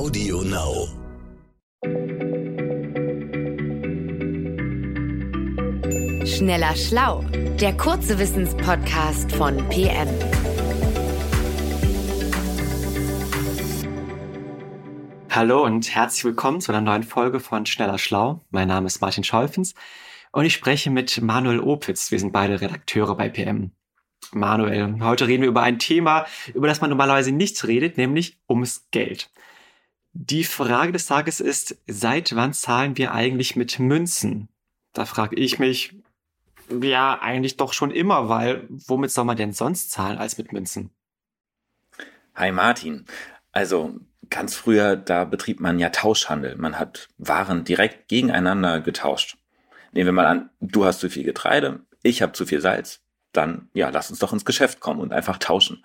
Audio Now. Schneller Schlau, der kurze Wissenspodcast von PM. Hallo und herzlich willkommen zu einer neuen Folge von Schneller Schlau. Mein Name ist Martin Scholfens und ich spreche mit Manuel Opitz. Wir sind beide Redakteure bei PM. Manuel, heute reden wir über ein Thema, über das man normalerweise nicht redet, nämlich ums Geld. Die Frage des Tages ist, seit wann zahlen wir eigentlich mit Münzen? Da frage ich mich, ja, eigentlich doch schon immer, weil womit soll man denn sonst zahlen als mit Münzen? Hi Martin. Also ganz früher, da betrieb man ja Tauschhandel. Man hat Waren direkt gegeneinander getauscht. Nehmen wir mal an, du hast zu viel Getreide, ich habe zu viel Salz. Dann, ja, lass uns doch ins Geschäft kommen und einfach tauschen.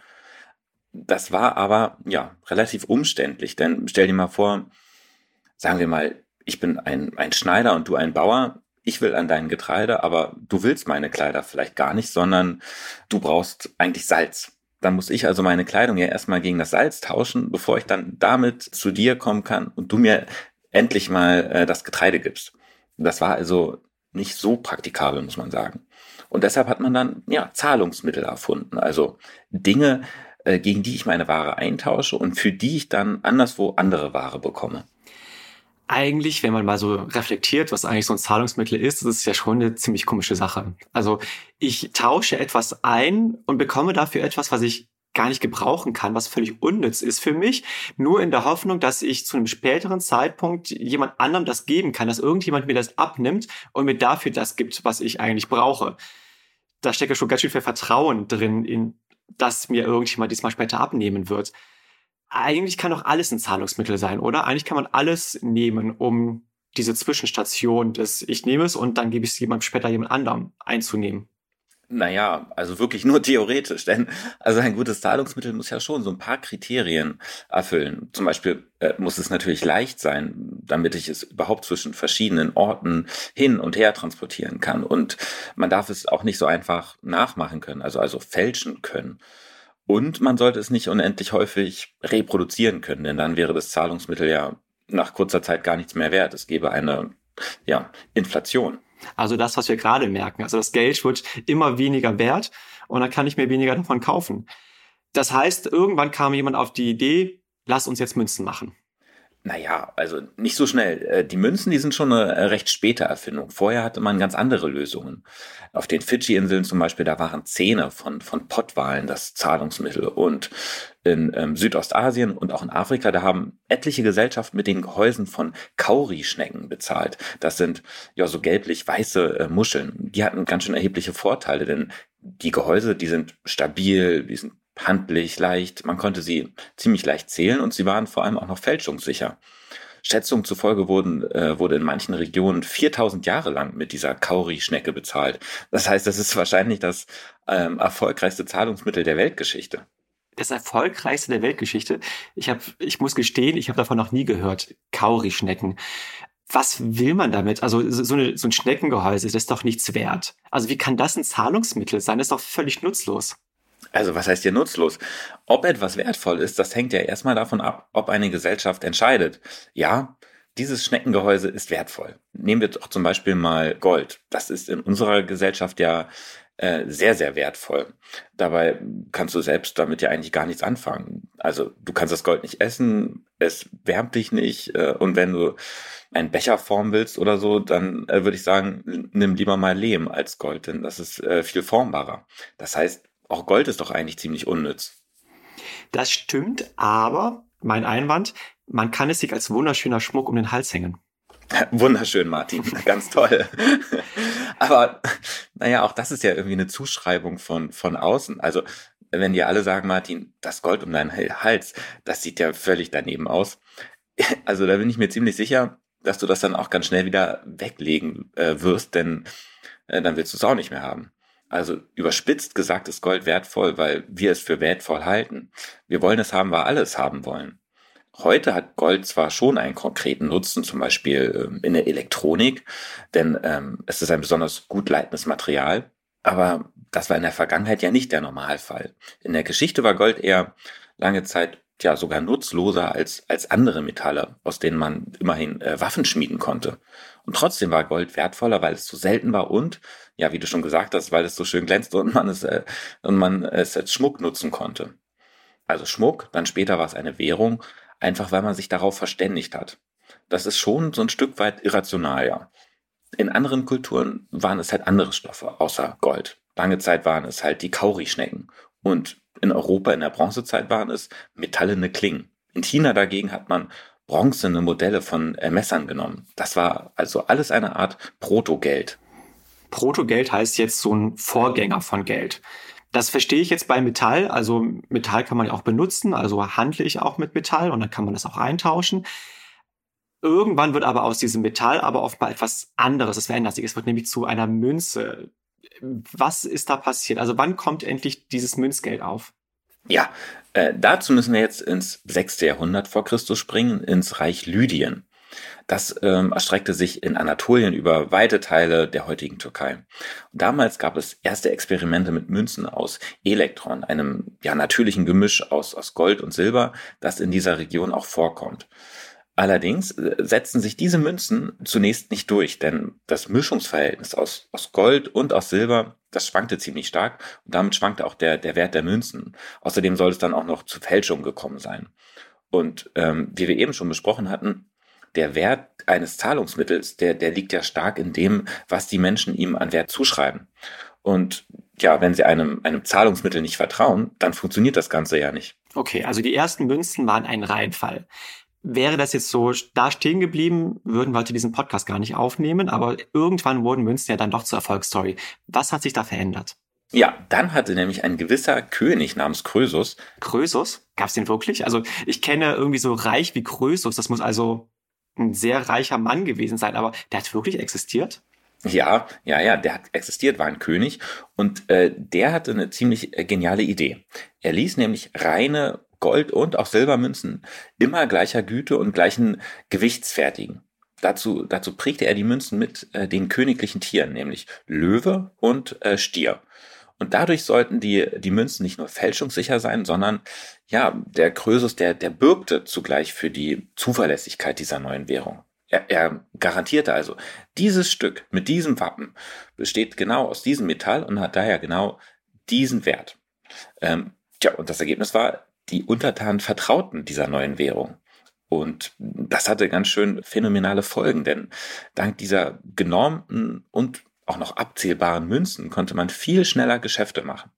Das war aber, ja, relativ umständlich, denn stell dir mal vor, sagen wir mal, ich bin ein, ein Schneider und du ein Bauer. Ich will an dein Getreide, aber du willst meine Kleider vielleicht gar nicht, sondern du brauchst eigentlich Salz. Dann muss ich also meine Kleidung ja erstmal gegen das Salz tauschen, bevor ich dann damit zu dir kommen kann und du mir endlich mal äh, das Getreide gibst. Das war also nicht so praktikabel, muss man sagen. Und deshalb hat man dann ja Zahlungsmittel erfunden, also Dinge, äh, gegen die ich meine Ware eintausche und für die ich dann anderswo andere Ware bekomme. Eigentlich, wenn man mal so reflektiert, was eigentlich so ein Zahlungsmittel ist, das ist ja schon eine ziemlich komische Sache. Also ich tausche etwas ein und bekomme dafür etwas, was ich gar nicht gebrauchen kann, was völlig unnütz ist für mich, nur in der Hoffnung, dass ich zu einem späteren Zeitpunkt jemand anderem das geben kann, dass irgendjemand mir das abnimmt und mir dafür das gibt, was ich eigentlich brauche. Da steckt ja schon ganz schön viel Vertrauen drin, in dass mir irgendjemand diesmal später abnehmen wird. Eigentlich kann doch alles ein Zahlungsmittel sein, oder? Eigentlich kann man alles nehmen, um diese Zwischenstation des Ich nehme es und dann gebe ich es jemandem später jemand anderem einzunehmen. Naja, also wirklich nur theoretisch, denn also ein gutes Zahlungsmittel muss ja schon so ein paar Kriterien erfüllen. Zum Beispiel äh, muss es natürlich leicht sein, damit ich es überhaupt zwischen verschiedenen Orten hin und her transportieren kann. Und man darf es auch nicht so einfach nachmachen können, also also fälschen können. Und man sollte es nicht unendlich häufig reproduzieren können, denn dann wäre das Zahlungsmittel ja nach kurzer Zeit gar nichts mehr wert. Es gäbe eine ja, Inflation. Also das, was wir gerade merken. Also das Geld wird immer weniger wert und dann kann ich mir weniger davon kaufen. Das heißt, irgendwann kam jemand auf die Idee, lass uns jetzt Münzen machen. Naja, also nicht so schnell. Äh, die Münzen, die sind schon eine äh, recht späte Erfindung. Vorher hatte man ganz andere Lösungen. Auf den Fidschi-Inseln zum Beispiel, da waren Zähne von, von Pottwalen das Zahlungsmittel. Und in ähm, Südostasien und auch in Afrika, da haben etliche Gesellschaften mit den Gehäusen von Kauri-Schnecken bezahlt. Das sind ja so gelblich-weiße äh, Muscheln. Die hatten ganz schön erhebliche Vorteile, denn die Gehäuse, die sind stabil, die sind handlich, leicht, man konnte sie ziemlich leicht zählen und sie waren vor allem auch noch fälschungssicher. Schätzungen zufolge wurden, äh, wurde in manchen Regionen 4000 Jahre lang mit dieser Kauri-Schnecke bezahlt. Das heißt, das ist wahrscheinlich das ähm, erfolgreichste Zahlungsmittel der Weltgeschichte. Das erfolgreichste der Weltgeschichte. Ich habe, ich muss gestehen, ich habe davon noch nie gehört. Kauri-Schnecken. Was will man damit? Also so, eine, so ein Schneckengehäuse, das ist doch nichts wert. Also wie kann das ein Zahlungsmittel sein? Das ist doch völlig nutzlos. Also was heißt hier nutzlos? Ob etwas wertvoll ist, das hängt ja erstmal davon ab, ob eine Gesellschaft entscheidet. Ja, dieses Schneckengehäuse ist wertvoll. Nehmen wir doch zum Beispiel mal Gold. Das ist in unserer Gesellschaft ja äh, sehr, sehr wertvoll. Dabei kannst du selbst damit ja eigentlich gar nichts anfangen. Also du kannst das Gold nicht essen, es wärmt dich nicht äh, und wenn du einen Becher formen willst oder so, dann äh, würde ich sagen, nimm lieber mal Lehm als Gold, denn das ist äh, viel formbarer. Das heißt, auch Gold ist doch eigentlich ziemlich unnütz. Das stimmt, aber mein Einwand, man kann es sich als wunderschöner Schmuck um den Hals hängen. Wunderschön, Martin. Ganz toll. aber naja, auch das ist ja irgendwie eine Zuschreibung von, von außen. Also, wenn dir alle sagen, Martin, das Gold um deinen Hals, das sieht ja völlig daneben aus. Also, da bin ich mir ziemlich sicher, dass du das dann auch ganz schnell wieder weglegen äh, wirst, denn äh, dann willst du es auch nicht mehr haben. Also überspitzt gesagt ist Gold wertvoll, weil wir es für wertvoll halten. Wir wollen es haben, weil alle es haben wollen. Heute hat Gold zwar schon einen konkreten Nutzen, zum Beispiel ähm, in der Elektronik, denn ähm, es ist ein besonders gut leitendes Material, aber das war in der Vergangenheit ja nicht der Normalfall. In der Geschichte war Gold eher lange Zeit ja sogar nutzloser als, als andere Metalle, aus denen man immerhin äh, Waffen schmieden konnte. Und trotzdem war Gold wertvoller, weil es so selten war und, ja, wie du schon gesagt hast, weil es so schön glänzte und man es, äh, und man es als Schmuck nutzen konnte. Also Schmuck, dann später war es eine Währung, einfach weil man sich darauf verständigt hat. Das ist schon so ein Stück weit irrational, ja. In anderen Kulturen waren es halt andere Stoffe, außer Gold. Lange Zeit waren es halt die Kaurischnecken. Und in Europa in der Bronzezeit waren es metallene Klingen. In China dagegen hat man bronzene Modelle von äh, Messern genommen. Das war also alles eine Art Protogeld. Protogeld heißt jetzt so ein Vorgänger von Geld. Das verstehe ich jetzt bei Metall. Also Metall kann man ja auch benutzen. Also handle ich auch mit Metall und dann kann man das auch eintauschen. Irgendwann wird aber aus diesem Metall aber oft etwas anderes. Es verändert sich. Es wird nämlich zu einer Münze. Was ist da passiert? Also wann kommt endlich dieses Münzgeld auf? Ja, äh, dazu müssen wir jetzt ins 6. Jahrhundert vor Christus springen, ins Reich Lydien. Das ähm, erstreckte sich in Anatolien über weite Teile der heutigen Türkei. Damals gab es erste Experimente mit Münzen aus Elektron, einem ja natürlichen Gemisch aus, aus Gold und Silber, das in dieser Region auch vorkommt. Allerdings äh, setzen sich diese Münzen zunächst nicht durch, denn das Mischungsverhältnis aus, aus Gold und aus Silber, das schwankte ziemlich stark und damit schwankte auch der, der Wert der Münzen. Außerdem soll es dann auch noch zu Fälschungen gekommen sein. Und ähm, wie wir eben schon besprochen hatten, der Wert eines Zahlungsmittels, der, der liegt ja stark in dem, was die Menschen ihm an Wert zuschreiben. Und ja, wenn sie einem, einem Zahlungsmittel nicht vertrauen, dann funktioniert das Ganze ja nicht. Okay, also die ersten Münzen waren ein Reinfall. Wäre das jetzt so da stehen geblieben, würden wir heute diesen Podcast gar nicht aufnehmen, aber irgendwann wurden Münzen ja dann doch zur Erfolgsstory. Was hat sich da verändert? Ja, dann hatte nämlich ein gewisser König namens Krösus. Krösus? Gab es den wirklich? Also ich kenne irgendwie so reich wie Krösus. Das muss also ein sehr reicher Mann gewesen sein, aber der hat wirklich existiert? Ja, ja, ja, der hat existiert, war ein König und äh, der hatte eine ziemlich äh, geniale Idee. Er ließ nämlich reine Gold- und auch Silbermünzen immer gleicher Güte und gleichen Gewichts fertigen. Dazu, dazu prägte er die Münzen mit äh, den königlichen Tieren, nämlich Löwe und äh, Stier. Und dadurch sollten die, die Münzen nicht nur fälschungssicher sein, sondern ja, der Krösus, der, der bürgte zugleich für die Zuverlässigkeit dieser neuen Währung. Er, er garantierte also, dieses Stück mit diesem Wappen besteht genau aus diesem Metall und hat daher genau diesen Wert. Ähm, tja, und das Ergebnis war, die Untertanen vertrauten dieser neuen Währung. Und das hatte ganz schön phänomenale Folgen, denn dank dieser genormten und auch noch abzählbaren Münzen konnte man viel schneller Geschäfte machen.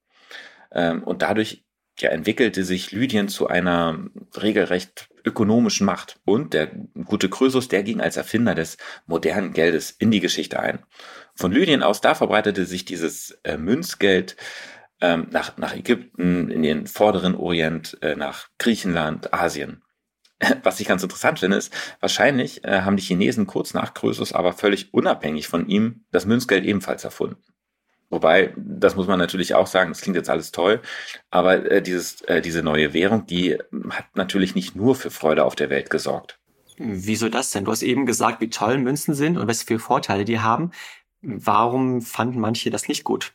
Ähm, und dadurch ja, entwickelte sich Lydien zu einer regelrecht ökonomischen Macht. Und der gute Krösus, der ging als Erfinder des modernen Geldes in die Geschichte ein. Von Lydien aus, da verbreitete sich dieses äh, Münzgeld ähm, nach, nach Ägypten, in den vorderen Orient, äh, nach Griechenland, Asien. Was ich ganz interessant finde, ist, wahrscheinlich äh, haben die Chinesen kurz nach Krösus aber völlig unabhängig von ihm das Münzgeld ebenfalls erfunden. Wobei, das muss man natürlich auch sagen, das klingt jetzt alles toll, aber äh, dieses, äh, diese neue Währung, die hat natürlich nicht nur für Freude auf der Welt gesorgt. Wieso das denn? Du hast eben gesagt, wie toll Münzen sind und was für Vorteile die haben. Warum fanden manche das nicht gut?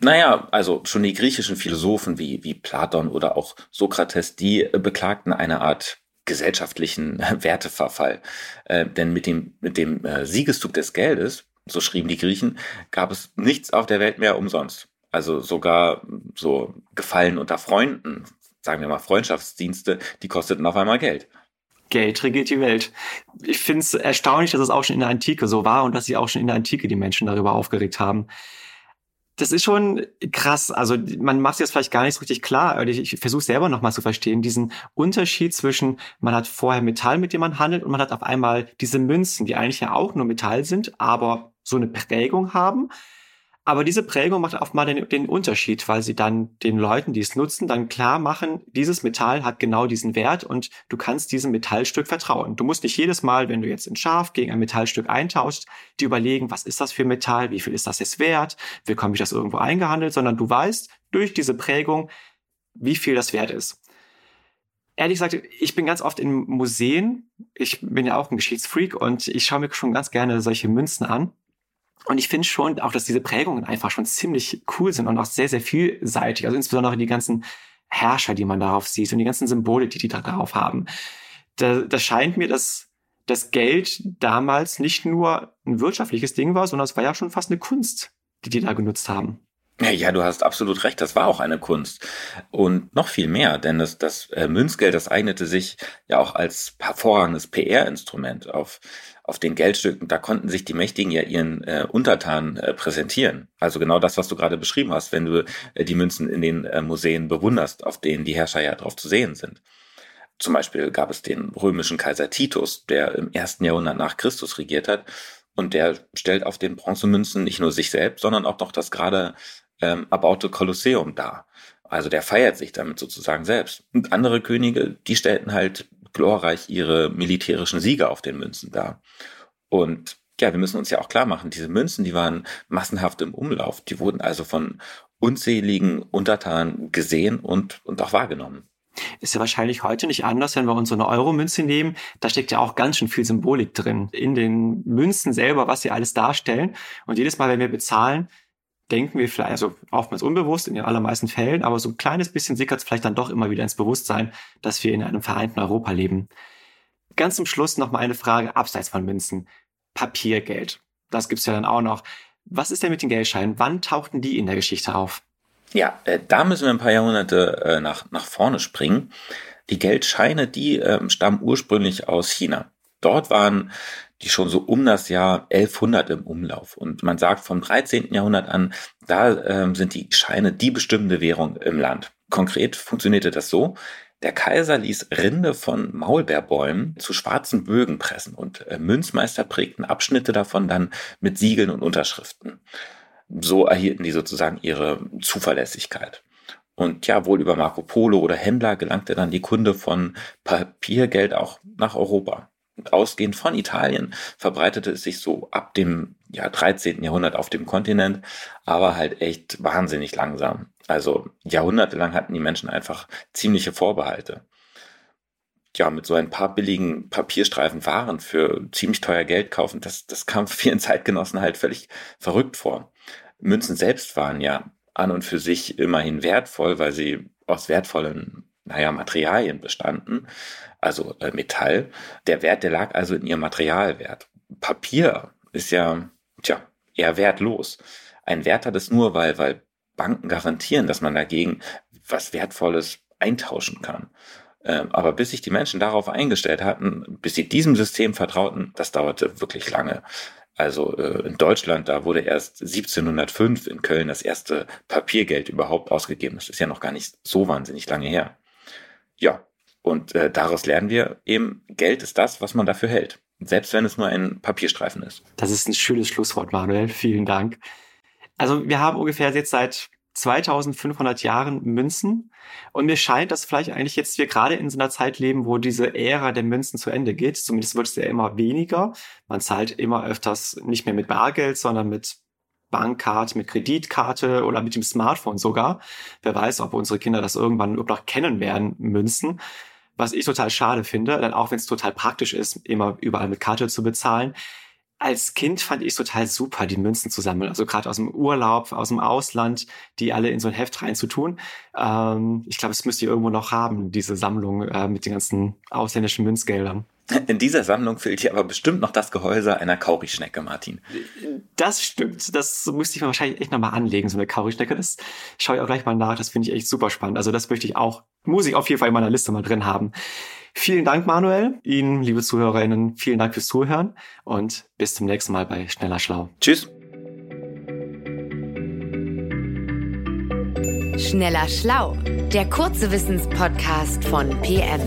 Naja, also schon die griechischen Philosophen wie, wie Platon oder auch Sokrates, die äh, beklagten eine Art gesellschaftlichen Werteverfall. Äh, denn mit dem, mit dem äh, Siegeszug des Geldes, so schrieben die Griechen, gab es nichts auf der Welt mehr umsonst. Also sogar so Gefallen unter Freunden, sagen wir mal Freundschaftsdienste, die kosteten auf einmal Geld. Geld regiert die Welt. Ich finde es erstaunlich, dass es auch schon in der Antike so war und dass sich auch schon in der Antike die Menschen darüber aufgeregt haben das ist schon krass. Also man macht sich das vielleicht gar nicht so richtig klar. Ich, ich versuche selber nochmal zu verstehen, diesen Unterschied zwischen, man hat vorher Metall, mit dem man handelt, und man hat auf einmal diese Münzen, die eigentlich ja auch nur Metall sind, aber so eine Prägung haben. Aber diese Prägung macht oft mal den, den, Unterschied, weil sie dann den Leuten, die es nutzen, dann klar machen, dieses Metall hat genau diesen Wert und du kannst diesem Metallstück vertrauen. Du musst nicht jedes Mal, wenn du jetzt ein Schaf gegen ein Metallstück eintauschst, dir überlegen, was ist das für Metall, wie viel ist das jetzt wert, wie komme ich das irgendwo eingehandelt, sondern du weißt durch diese Prägung, wie viel das wert ist. Ehrlich gesagt, ich bin ganz oft in Museen. Ich bin ja auch ein Geschichtsfreak und ich schaue mir schon ganz gerne solche Münzen an. Und ich finde schon auch, dass diese Prägungen einfach schon ziemlich cool sind und auch sehr, sehr vielseitig. Also insbesondere die ganzen Herrscher, die man darauf sieht und die ganzen Symbole, die die da darauf haben. Da, da scheint mir, dass das Geld damals nicht nur ein wirtschaftliches Ding war, sondern es war ja schon fast eine Kunst, die die da genutzt haben. Ja, du hast absolut recht, das war auch eine Kunst. Und noch viel mehr, denn das, das äh, Münzgeld, das eignete sich ja auch als hervorragendes PR-Instrument auf, auf den Geldstücken. Da konnten sich die Mächtigen ja ihren äh, Untertanen äh, präsentieren. Also genau das, was du gerade beschrieben hast, wenn du äh, die Münzen in den äh, Museen bewunderst, auf denen die Herrscher ja drauf zu sehen sind. Zum Beispiel gab es den römischen Kaiser Titus, der im ersten Jahrhundert nach Christus regiert hat. Und der stellt auf den Bronzemünzen nicht nur sich selbst, sondern auch noch das gerade ähm, erbaute Kolosseum dar. Also der feiert sich damit sozusagen selbst. Und andere Könige, die stellten halt glorreich ihre militärischen Siege auf den Münzen dar. Und ja, wir müssen uns ja auch klar machen, diese Münzen, die waren massenhaft im Umlauf. Die wurden also von unzähligen Untertanen gesehen und, und auch wahrgenommen. Ist ja wahrscheinlich heute nicht anders, wenn wir uns so eine Euro-Münze nehmen. Da steckt ja auch ganz schön viel Symbolik drin. In den Münzen selber, was sie alles darstellen. Und jedes Mal, wenn wir bezahlen, denken wir vielleicht, also oftmals unbewusst in den allermeisten Fällen, aber so ein kleines bisschen sickert es vielleicht dann doch immer wieder ins Bewusstsein, dass wir in einem vereinten Europa leben. Ganz zum Schluss noch mal eine Frage abseits von Münzen. Papiergeld. Das gibt's ja dann auch noch. Was ist denn mit den Geldscheinen? Wann tauchten die in der Geschichte auf? Ja, äh, da müssen wir ein paar Jahrhunderte äh, nach, nach vorne springen. Die Geldscheine, die äh, stammen ursprünglich aus China. Dort waren die schon so um das Jahr 1100 im Umlauf. Und man sagt vom 13. Jahrhundert an, da ähm, sind die Scheine die bestimmende Währung im Land. Konkret funktionierte das so, der Kaiser ließ Rinde von Maulbeerbäumen zu schwarzen Bögen pressen und äh, Münzmeister prägten Abschnitte davon dann mit Siegeln und Unterschriften. So erhielten die sozusagen ihre Zuverlässigkeit. Und ja, wohl über Marco Polo oder Händler gelangte dann die Kunde von Papiergeld auch nach Europa ausgehend von Italien verbreitete es sich so ab dem ja, 13. Jahrhundert auf dem Kontinent, aber halt echt wahnsinnig langsam. Also jahrhundertelang hatten die Menschen einfach ziemliche Vorbehalte. Ja, mit so ein paar billigen Papierstreifen Waren für ziemlich teuer Geld kaufen, das, das kam vielen Zeitgenossen halt völlig verrückt vor. Münzen selbst waren ja an und für sich immerhin wertvoll, weil sie aus wertvollen naja, Materialien bestanden, also äh, Metall. Der Wert, der lag also in ihrem Materialwert. Papier ist ja, tja, eher wertlos. Ein Wert hat es nur, weil, weil Banken garantieren, dass man dagegen was Wertvolles eintauschen kann. Ähm, aber bis sich die Menschen darauf eingestellt hatten, bis sie diesem System vertrauten, das dauerte wirklich lange. Also äh, in Deutschland, da wurde erst 1705 in Köln das erste Papiergeld überhaupt ausgegeben. Das ist ja noch gar nicht so wahnsinnig lange her. Ja, und äh, daraus lernen wir eben, Geld ist das, was man dafür hält. Selbst wenn es nur ein Papierstreifen ist. Das ist ein schönes Schlusswort, Manuel. Vielen Dank. Also wir haben ungefähr jetzt seit 2500 Jahren Münzen. Und mir scheint, dass vielleicht eigentlich jetzt wir gerade in so einer Zeit leben, wo diese Ära der Münzen zu Ende geht. Zumindest wird es ja immer weniger. Man zahlt immer öfters nicht mehr mit Bargeld, sondern mit Bankkarte, mit Kreditkarte oder mit dem Smartphone sogar. Wer weiß, ob unsere Kinder das irgendwann überhaupt noch kennen werden, Münzen. Was ich total schade finde, denn auch wenn es total praktisch ist, immer überall mit Karte zu bezahlen, als Kind fand ich es total super, die Münzen zu sammeln. Also gerade aus dem Urlaub, aus dem Ausland, die alle in so ein Heft reinzutun. Ähm, ich glaube, es müsst ihr irgendwo noch haben, diese Sammlung äh, mit den ganzen ausländischen Münzgeldern. In dieser Sammlung fehlt hier aber bestimmt noch das Gehäuse einer Kaurischnecke, Martin. Das stimmt. Das müsste ich mir wahrscheinlich echt nochmal anlegen, so eine Kaurischnecke. Das schaue ich auch gleich mal nach. Das finde ich echt super spannend. Also das möchte ich auch, muss ich auf jeden Fall in meiner Liste mal drin haben. Vielen Dank, Manuel. Ihnen, liebe ZuhörerInnen, vielen Dank fürs Zuhören und bis zum nächsten Mal bei Schneller Schlau. Tschüss. Schneller Schlau, der kurze Wissenspodcast von PM.